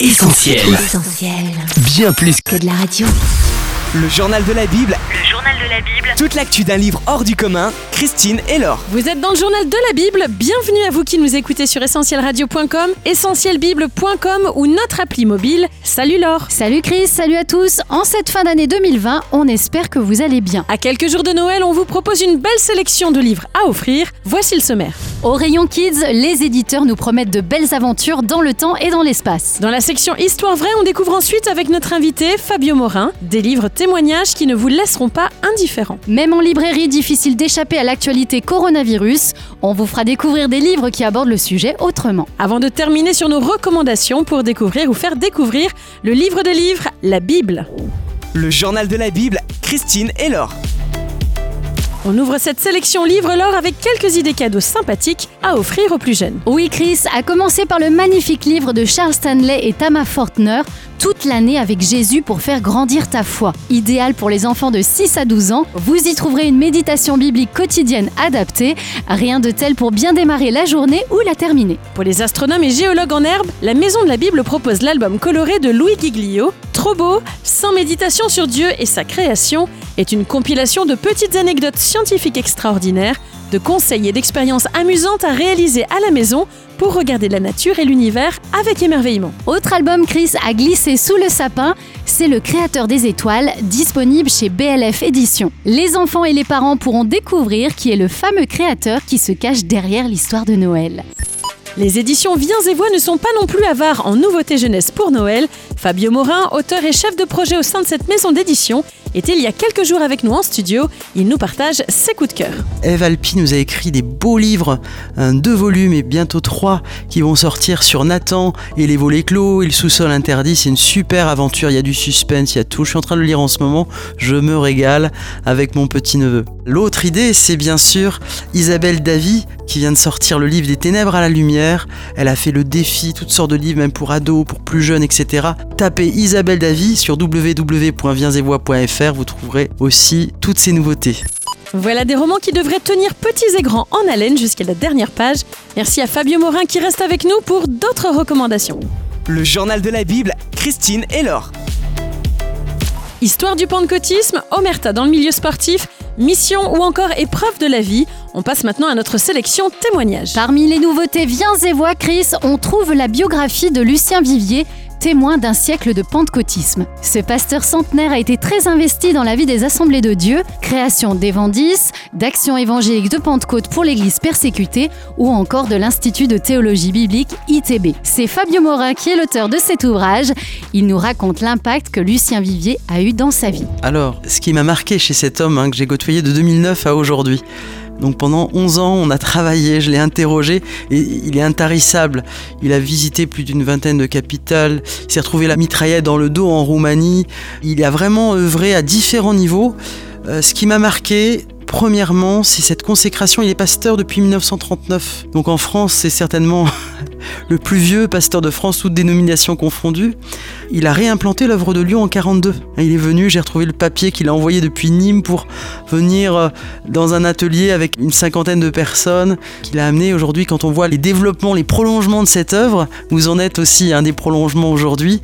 Essentiel. Essentiel. Bien plus Que de la radio. Le journal de la Bible, Le journal de la Bible. toute l'actu d'un livre hors du commun, Christine et Laure. Vous êtes dans le journal de la Bible. Bienvenue à vous qui nous écoutez sur essentielradio.com, essentielbible.com ou notre appli mobile. Salut Laure. Salut Chris, salut à tous. En cette fin d'année 2020, on espère que vous allez bien. À quelques jours de Noël, on vous propose une belle sélection de livres à offrir. Voici le sommaire. Au rayon Kids, les éditeurs nous promettent de belles aventures dans le temps et dans l'espace. Dans la section Histoire vraie, on découvre ensuite avec notre invité Fabio Morin des livres témoignages qui ne vous laisseront pas indifférents. Même en librairie, difficile d'échapper à l'actualité coronavirus, on vous fera découvrir des livres qui abordent le sujet autrement. Avant de terminer sur nos recommandations pour découvrir ou faire découvrir le livre des livres, la Bible. Le journal de la Bible, Christine et Laure. On ouvre cette sélection livre Laure avec quelques idées cadeaux sympathiques à offrir aux plus jeunes. Oui Chris, à commencer par le magnifique livre de Charles Stanley et Tama Fortner, Toute l'année avec Jésus pour faire grandir ta foi. Idéal pour les enfants de 6 à 12 ans, vous y trouverez une méditation biblique quotidienne adaptée, rien de tel pour bien démarrer la journée ou la terminer. Pour les astronomes et géologues en herbe, la Maison de la Bible propose l'album coloré de Louis Giglio. Trop beau, sans méditation sur Dieu et sa création, est une compilation de petites anecdotes scientifiques extraordinaires, de conseils et d'expériences amusantes à réaliser à la maison pour regarder la nature et l'univers avec émerveillement. Autre album Chris a glissé sous le sapin, c'est Le Créateur des Étoiles, disponible chez BLF Éditions. Les enfants et les parents pourront découvrir qui est le fameux créateur qui se cache derrière l'histoire de Noël. Les éditions Viens et Voix ne sont pas non plus avares en nouveautés jeunesse pour Noël. Fabio Morin, auteur et chef de projet au sein de cette maison d'édition, était il y a quelques jours avec nous en studio. Il nous partage ses coups de cœur. Eve Alpi nous a écrit des beaux livres, deux volumes et bientôt trois qui vont sortir sur Nathan et les volets clos et le sous-sol interdit. C'est une super aventure, il y a du suspense, il y a tout. Je suis en train de le lire en ce moment, je me régale avec mon petit-neveu. L'autre idée, c'est bien sûr Isabelle Davy qui vient de sortir le livre des ténèbres à la lumière. Elle a fait le défi, toutes sortes de livres, même pour ados, pour plus jeunes, etc. Tapez Isabelle Davy sur vous trouverez aussi toutes ces nouveautés. Voilà des romans qui devraient tenir petits et grands en haleine jusqu'à la dernière page. Merci à Fabio Morin qui reste avec nous pour d'autres recommandations. Le journal de la Bible, Christine et Laure. Histoire du pentecôtisme, Omerta dans le milieu sportif, mission ou encore épreuve de la vie. On passe maintenant à notre sélection témoignages. Parmi les nouveautés Viens et Voix Chris, on trouve la biographie de Lucien Vivier, témoin d'un siècle de pentecôtisme. Ce pasteur centenaire a été très investi dans la vie des assemblées de Dieu, création d'Evandis, d'Action évangélique de Pentecôte pour l'Église persécutée ou encore de l'Institut de théologie biblique ITB. C'est Fabio Morin qui est l'auteur de cet ouvrage. Il nous raconte l'impact que Lucien Vivier a eu dans sa vie. Alors, ce qui m'a marqué chez cet homme hein, que j'ai côtoyé de 2009 à aujourd'hui, donc pendant 11 ans, on a travaillé, je l'ai interrogé et il est intarissable. Il a visité plus d'une vingtaine de capitales, il s'est retrouvé la mitraillette dans le dos en Roumanie. Il a vraiment œuvré à différents niveaux. Euh, ce qui m'a marqué, premièrement, c'est cette consécration. Il est pasteur depuis 1939. Donc en France, c'est certainement le plus vieux pasteur de France, toutes dénominations confondues. Il a réimplanté l'œuvre de Lyon en 42. Il est venu, j'ai retrouvé le papier qu'il a envoyé depuis Nîmes pour venir euh, dans un atelier avec une cinquantaine de personnes qu'il a amené aujourd'hui. Quand on voit les développements, les prolongements de cette œuvre, vous en êtes aussi un des prolongements aujourd'hui.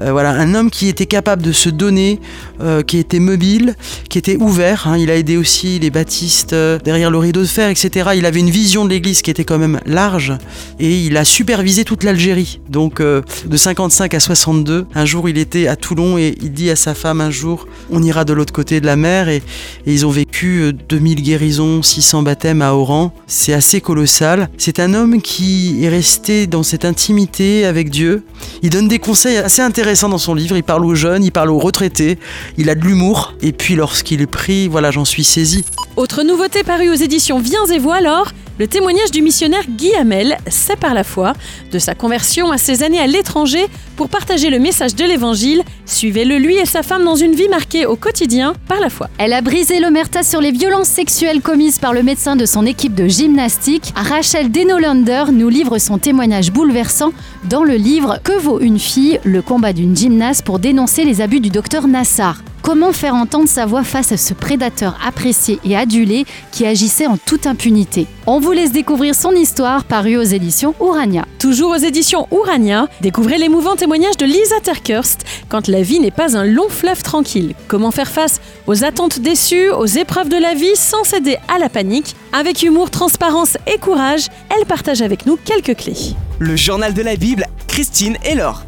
Euh, voilà, un homme qui était capable de se donner, euh, qui était mobile, qui était ouvert. hein. Il a aidé aussi les baptistes derrière le rideau de fer, etc. Il avait une vision de l'Église qui était quand même large et il a supervisé toute l'Algérie. Donc euh, de 55 à 62, un jour il était à Toulon et il dit à sa femme un jour on ira de l'autre côté de la mer et, ils ont vécu euh, 2000 guérisons, 600 baptêmes à Oran. C'est assez colossal. C'est un homme qui est resté dans cette intimité avec Dieu. Il donne des conseils assez intéressants dans son livre. Il parle aux jeunes, il parle aux retraités. Il a de l'humour. Et puis lorsqu'il est pris, voilà, j'en suis saisi. Autre nouveauté parue aux éditions Viens et Voix alors, le témoignage du missionnaire Guy Hamel, C'est par la foi, de sa conversion à ses années à l'étranger pour partager le message de l'évangile. Suivez-le lui et sa femme dans une vie marquée au quotidien par la foi. Elle a brisé l'omerta sur les violences sexuelles commises par le médecin de son équipe de gymnastique. Rachel Denolander nous livre son témoignage bouleversant dans le livre Que vaut une fille Le combat d'une gymnaste pour dénoncer les abus du docteur Nassar. Comment faire entendre sa voix face à ce prédateur apprécié et adulé qui agissait en toute impunité On vous laisse découvrir son histoire parue aux éditions Urania. Toujours aux éditions Urania, découvrez l'émouvant témoignage de Lisa Terkurst quand la vie n'est pas un long fleuve tranquille. Comment faire face aux attentes déçues, aux épreuves de la vie sans céder à la panique. Avec humour, transparence et courage, elle partage avec nous quelques clés. Le journal de la Bible, Christine et Laure.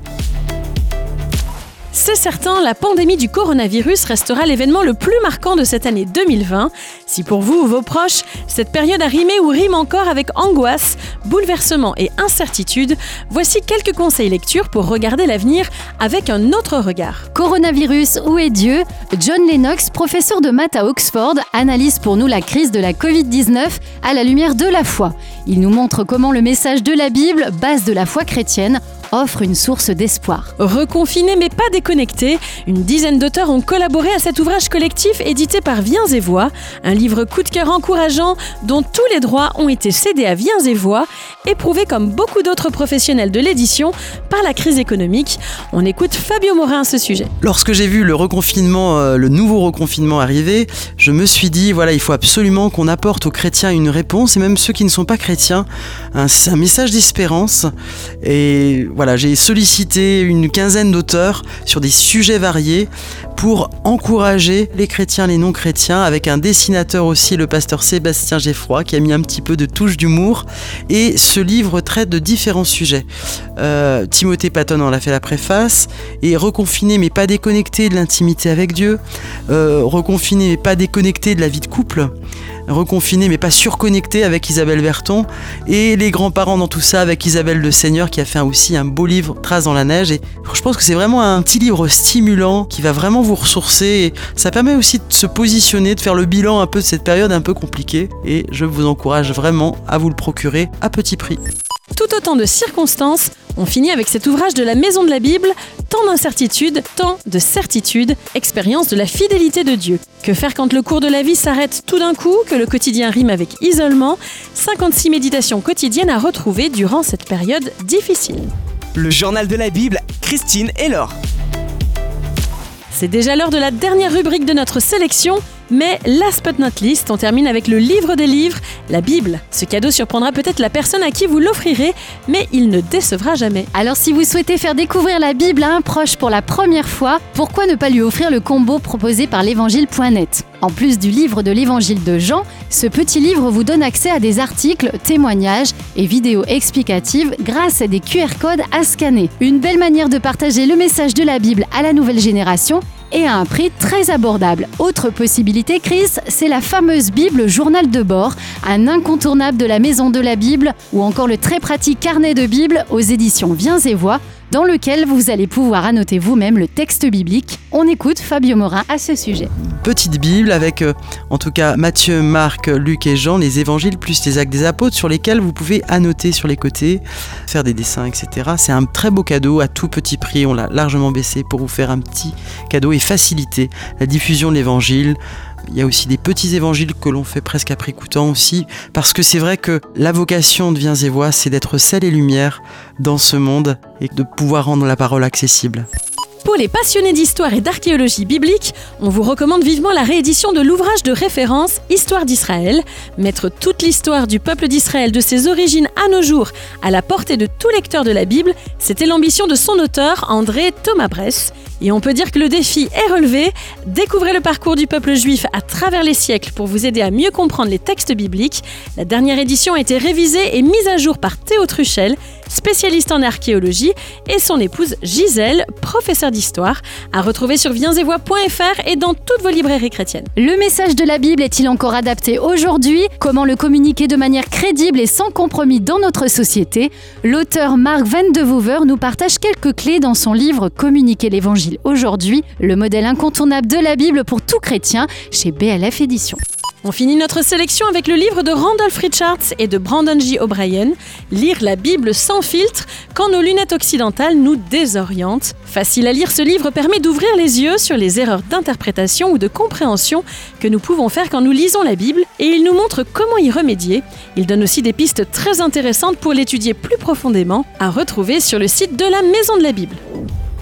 C'est certain, la pandémie du coronavirus restera l'événement le plus marquant de cette année 2020. Si pour vous ou vos proches, cette période a rimé ou rime encore avec angoisse, bouleversement et incertitude, voici quelques conseils lecture pour regarder l'avenir avec un autre regard. Coronavirus, où est Dieu? John Lennox, professeur de maths à Oxford, analyse pour nous la crise de la Covid-19 à la lumière de la foi. Il nous montre comment le message de la Bible, base de la foi chrétienne, offre une source d'espoir. Reconfiné mais pas déconnecté, une dizaine d'auteurs ont collaboré à cet ouvrage collectif édité par Viens et Voix, un livre coup de cœur encourageant dont tous les droits ont été cédés à Viens et Voix, éprouvé comme beaucoup d'autres professionnels de l'édition par la crise économique. On écoute Fabio Morin à ce sujet. Lorsque j'ai vu le reconfinement, euh, le nouveau reconfinement arriver, je me suis dit voilà, il faut absolument qu'on apporte aux chrétiens une réponse et même ceux qui ne sont pas chrétiens un, un message d'espérance et voilà, j'ai sollicité une quinzaine d'auteurs sur des sujets variés pour encourager les chrétiens, les non-chrétiens, avec un dessinateur aussi, le pasteur Sébastien Geffroy, qui a mis un petit peu de touche d'humour. Et ce livre traite de différents sujets. Euh, Timothée Patton en a fait la préface, et reconfiné mais pas déconnecté de l'intimité avec Dieu, euh, reconfiné mais pas déconnecté de la vie de couple, reconfiné mais pas surconnecté avec Isabelle Verton, et les grands-parents dans tout ça avec Isabelle Le Seigneur qui a fait aussi un beau livre, Trace dans la neige. Et je pense que c'est vraiment un petit livre stimulant qui va vraiment vous ressourcer. Et ça permet aussi de se positionner, de faire le bilan un peu de cette période un peu compliquée. Et je vous encourage vraiment à vous le procurer à petit prix. Tout autant de circonstances, on finit avec cet ouvrage de la Maison de la Bible, tant d'incertitudes, tant de certitudes, expérience de la fidélité de Dieu. Que faire quand le cours de la vie s'arrête tout d'un coup, que le quotidien rime avec isolement? 56 méditations quotidiennes à retrouver durant cette période difficile. Le journal de la Bible, Christine et Laure. C'est déjà l'heure de la dernière rubrique de notre sélection, mais last but not least, on termine avec le livre des livres, la Bible. Ce cadeau surprendra peut-être la personne à qui vous l'offrirez, mais il ne décevra jamais. Alors si vous souhaitez faire découvrir la Bible à un proche pour la première fois, pourquoi ne pas lui offrir le combo proposé par l'évangile.net En plus du livre de l'évangile de Jean, ce petit livre vous donne accès à des articles, témoignages et vidéos explicatives grâce à des QR codes à scanner. Une belle manière de partager le message de la Bible à la nouvelle génération et à un prix très abordable. Autre possibilité, Chris, c'est la fameuse Bible Journal de bord, un incontournable de la Maison de la Bible, ou encore le très pratique carnet de Bible aux éditions Viens et Voix, dans lequel vous allez pouvoir annoter vous-même le texte biblique. On écoute Fabio Morin à ce sujet. Petite Bible avec euh, en tout cas Matthieu, Marc, Luc et Jean, les évangiles plus les actes des apôtres sur lesquels vous pouvez annoter sur les côtés, faire des dessins, etc. C'est un très beau cadeau à tout petit prix, on l'a largement baissé pour vous faire un petit cadeau et faciliter la diffusion de l'évangile il y a aussi des petits évangiles que l'on fait presque à prix coûtant aussi, parce que c'est vrai que la vocation de Viens et Voix, c'est d'être sel et lumière dans ce monde et de pouvoir rendre la parole accessible. Pour les passionnés d'histoire et d'archéologie biblique, on vous recommande vivement la réédition de l'ouvrage de référence Histoire d'Israël. Mettre toute l'histoire du peuple d'Israël de ses origines à nos jours à la portée de tout lecteur de la Bible, c'était l'ambition de son auteur, André Thomas Bress. Et on peut dire que le défi est relevé. Découvrez le parcours du peuple juif à travers les siècles pour vous aider à mieux comprendre les textes bibliques. La dernière édition a été révisée et mise à jour par Théo Truchel, spécialiste en archéologie, et son épouse Gisèle, professeure d'histoire, à retrouver sur viensetvoix.fr et dans toutes vos librairies chrétiennes. Le message de la Bible est-il encore adapté aujourd'hui? Comment le communiquer de manière crédible et sans compromis dans notre société? L'auteur Marc Van de Vouver nous partage quelques clés dans son livre Communiquer l'Évangile aujourd'hui, le modèle incontournable de la Bible pour tout chrétien chez BLF Éditions. On finit notre sélection avec le livre de Randolph Richards et de Brandon J. O'Brien, Lire la Bible sans filtre quand nos lunettes occidentales nous désorientent. Facile à lire, ce livre permet d'ouvrir les yeux sur les erreurs d'interprétation ou de compréhension que nous pouvons faire quand nous lisons la Bible et il nous montre comment y remédier. Il donne aussi des pistes très intéressantes pour l'étudier plus profondément à retrouver sur le site de la Maison de la Bible.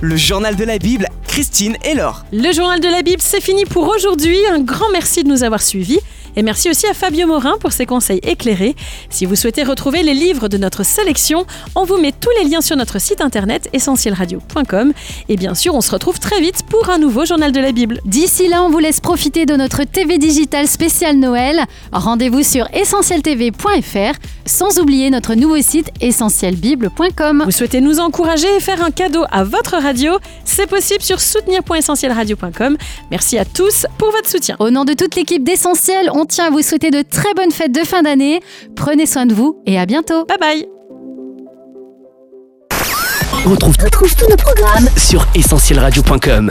Le journal de la Bible, Christine et Laure. Le journal de la Bible, c'est fini pour aujourd'hui. Un grand merci de nous avoir suivis. Et merci aussi à Fabio Morin pour ses conseils éclairés. Si vous souhaitez retrouver les livres de notre sélection, on vous met tous les liens sur notre site internet essentielradio.com. Et bien sûr, on se retrouve très vite pour un nouveau journal de la Bible. D'ici là, on vous laisse profiter de notre TV digital spécial Noël. Rendez-vous sur essentieltv.fr, sans oublier notre nouveau site essentielbible.com. Vous souhaitez nous encourager et faire un cadeau à votre radio? C'est possible sur soutenir.essentielradio.com. Merci à tous pour votre soutien. Au nom de toute l'équipe d'Essentiel, on tient à vous souhaiter de très bonnes fêtes de fin d'année. Prenez soin de vous et à bientôt. Bye bye On retrouve, tous nos programmes sur essentielradio.com.